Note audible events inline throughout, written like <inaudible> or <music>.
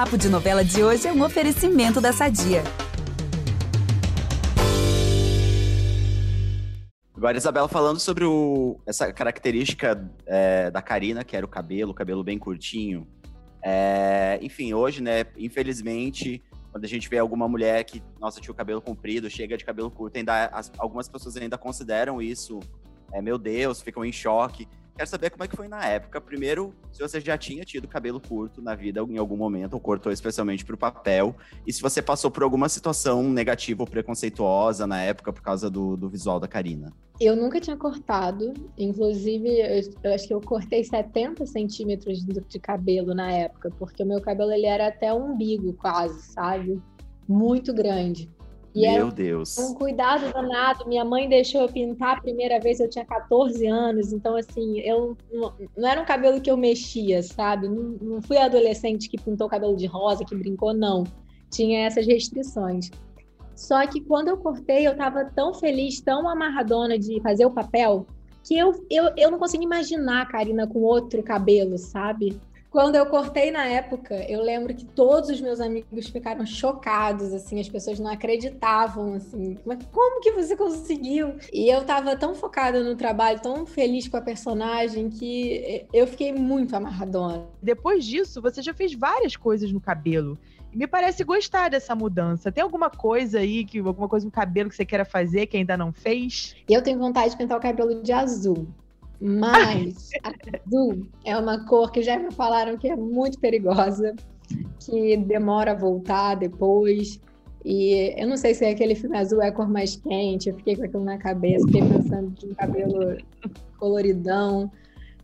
Papo de Novela de hoje é um oferecimento da Sadia. Agora, Isabela, falando sobre o, essa característica é, da Karina, que era o cabelo, cabelo bem curtinho. É, enfim, hoje, né, infelizmente, quando a gente vê alguma mulher que, nossa, tinha o cabelo comprido, chega de cabelo curto, ainda as, algumas pessoas ainda consideram isso, é, meu Deus, ficam em choque. Quero saber como é que foi na época. Primeiro, se você já tinha tido cabelo curto na vida em algum momento, ou cortou especialmente para o papel, e se você passou por alguma situação negativa ou preconceituosa na época por causa do, do visual da Karina. Eu nunca tinha cortado, inclusive eu, eu acho que eu cortei 70 centímetros de, de cabelo na época, porque o meu cabelo ele era até umbigo quase, sabe? Muito grande. E Meu Deus. Um cuidado danado. Minha mãe deixou eu pintar a primeira vez, eu tinha 14 anos. Então, assim, eu não, não era um cabelo que eu mexia, sabe? Não, não fui adolescente que pintou cabelo de rosa, que brincou, não. Tinha essas restrições. Só que quando eu cortei, eu tava tão feliz, tão amarradona de fazer o papel, que eu, eu, eu não consigo imaginar a Karina com outro cabelo, sabe? Quando eu cortei na época, eu lembro que todos os meus amigos ficaram chocados, assim, as pessoas não acreditavam, assim, mas como que você conseguiu? E eu tava tão focada no trabalho, tão feliz com a personagem, que eu fiquei muito amarradona. Depois disso, você já fez várias coisas no cabelo. E me parece gostar dessa mudança. Tem alguma coisa aí, que, alguma coisa no cabelo que você queira fazer que ainda não fez? Eu tenho vontade de pintar o cabelo de azul. Mas <laughs> azul é uma cor que já me falaram que é muito perigosa, que demora a voltar depois. E eu não sei se aquele filme azul é a cor mais quente, eu fiquei com aquilo na cabeça, fiquei pensando de um cabelo coloridão.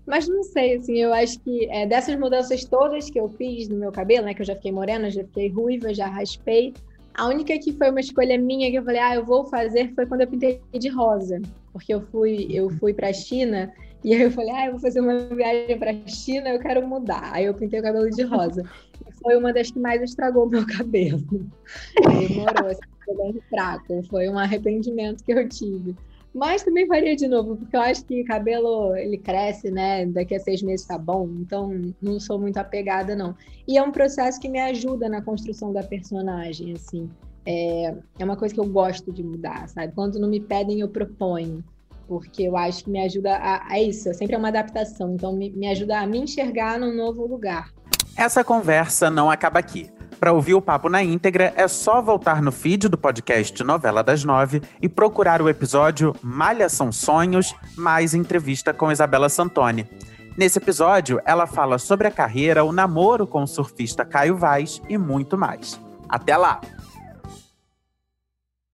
Mas não sei, assim, eu acho que é, dessas mudanças todas que eu fiz no meu cabelo, né, que eu já fiquei morena, já fiquei ruiva, já raspei, a única que foi uma escolha minha que eu falei, ah, eu vou fazer, foi quando eu pintei de rosa, porque eu fui, eu fui para a China e aí eu falei, ah, eu vou fazer uma viagem para a China, eu quero mudar. Aí eu pintei o cabelo de rosa. <laughs> E foi uma das que mais estragou meu cabelo. <laughs> Demorou, assim, foi bem fraco. Foi um arrependimento que eu tive. Mas também faria de novo, porque eu acho que cabelo, ele cresce, né? Daqui a seis meses tá bom. Então, não sou muito apegada, não. E é um processo que me ajuda na construção da personagem, assim. É, é uma coisa que eu gosto de mudar, sabe? Quando não me pedem, eu proponho porque eu acho que me ajuda a, a isso, sempre é uma adaptação, então me, me ajuda a me enxergar num novo lugar. Essa conversa não acaba aqui. Para ouvir o papo na íntegra, é só voltar no feed do podcast Novela das Nove e procurar o episódio Malha São Sonhos, mais entrevista com Isabela Santoni. Nesse episódio, ela fala sobre a carreira, o namoro com o surfista Caio Vaz e muito mais. Até lá!